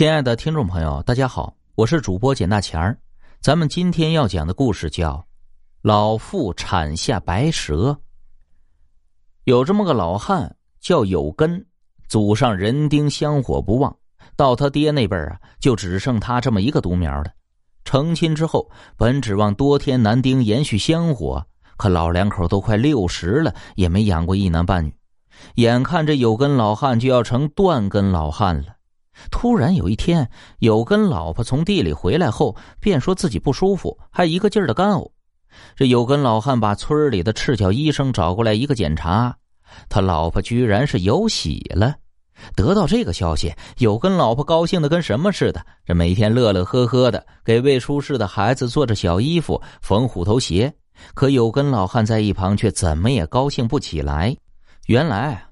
亲爱的听众朋友，大家好，我是主播简大钱儿。咱们今天要讲的故事叫《老妇产下白蛇》。有这么个老汉叫有根，祖上人丁香火不旺，到他爹那辈儿啊，就只剩他这么一个独苗了。成亲之后，本指望多添男丁延续香火，可老两口都快六十了，也没养过一男半女。眼看这有根老汉就要成断根老汉了。突然有一天，有根老婆从地里回来后，便说自己不舒服，还一个劲儿的干呕。这有根老汉把村里的赤脚医生找过来一个检查，他老婆居然是有喜了。得到这个消息，有根老婆高兴的跟什么似的，这每天乐乐呵呵的给未出世的孩子做着小衣服、缝虎头鞋。可有根老汉在一旁却怎么也高兴不起来。原来。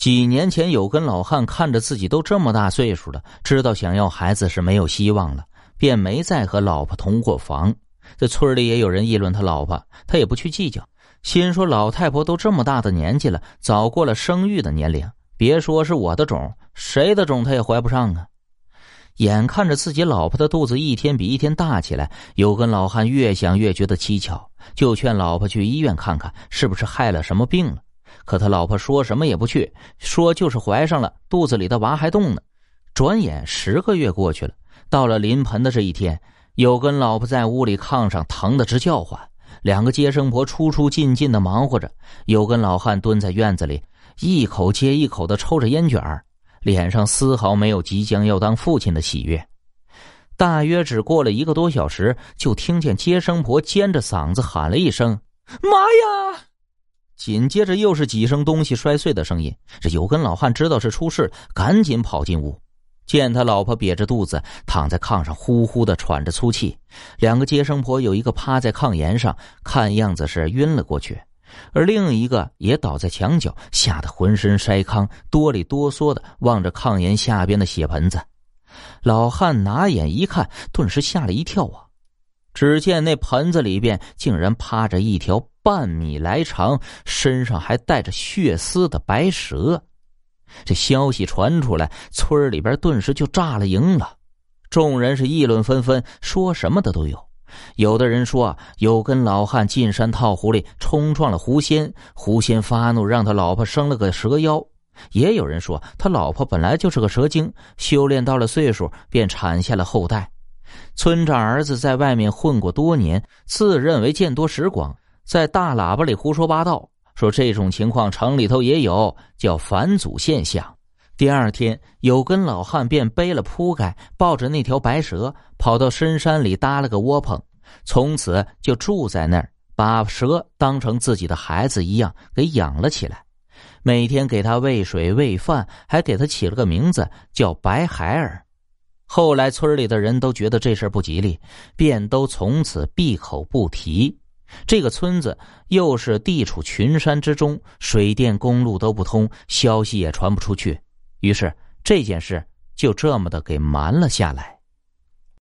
几年前，有根老汉看着自己都这么大岁数了，知道想要孩子是没有希望了，便没再和老婆同过房。这村里也有人议论他老婆，他也不去计较，心说老太婆都这么大的年纪了，早过了生育的年龄，别说是我的种，谁的种他也怀不上啊。眼看着自己老婆的肚子一天比一天大起来，有根老汉越想越觉得蹊跷，就劝老婆去医院看看，是不是害了什么病了。可他老婆说什么也不去，说就是怀上了，肚子里的娃还动呢。转眼十个月过去了，到了临盆的这一天，有根老婆在屋里炕上疼得直叫唤，两个接生婆出出进进的忙活着，有根老汉蹲在院子里，一口接一口的抽着烟卷儿脸上丝毫没有即将要当父亲的喜悦。大约只过了一个多小时，就听见接生婆尖着嗓子喊了一声：“妈呀！”紧接着又是几声东西摔碎的声音。这有根老汉知道是出事，赶紧跑进屋，见他老婆瘪着肚子躺在炕上，呼呼的喘着粗气。两个接生婆有一个趴在炕沿上，看样子是晕了过去，而另一个也倒在墙角，吓得浑身筛糠，哆里哆嗦的望着炕沿下边的血盆子。老汉拿眼一看，顿时吓了一跳啊！只见那盆子里边竟然趴着一条。半米来长，身上还带着血丝的白蛇，这消息传出来，村里边顿时就炸了营了。众人是议论纷纷，说什么的都有。有的人说有根老汉进山套狐狸，冲撞了狐仙，狐仙发怒，让他老婆生了个蛇妖。也有人说他老婆本来就是个蛇精，修炼到了岁数，便产下了后代。村长儿子在外面混过多年，自认为见多识广。在大喇叭里胡说八道，说这种情况城里头也有，叫返祖现象。第二天，有根老汉便背了铺盖，抱着那条白蛇，跑到深山里搭了个窝棚，从此就住在那儿，把蛇当成自己的孩子一样给养了起来，每天给他喂水喂饭，还给他起了个名字叫白孩儿。后来村里的人都觉得这事不吉利，便都从此闭口不提。这个村子又是地处群山之中，水电公路都不通，消息也传不出去，于是这件事就这么的给瞒了下来。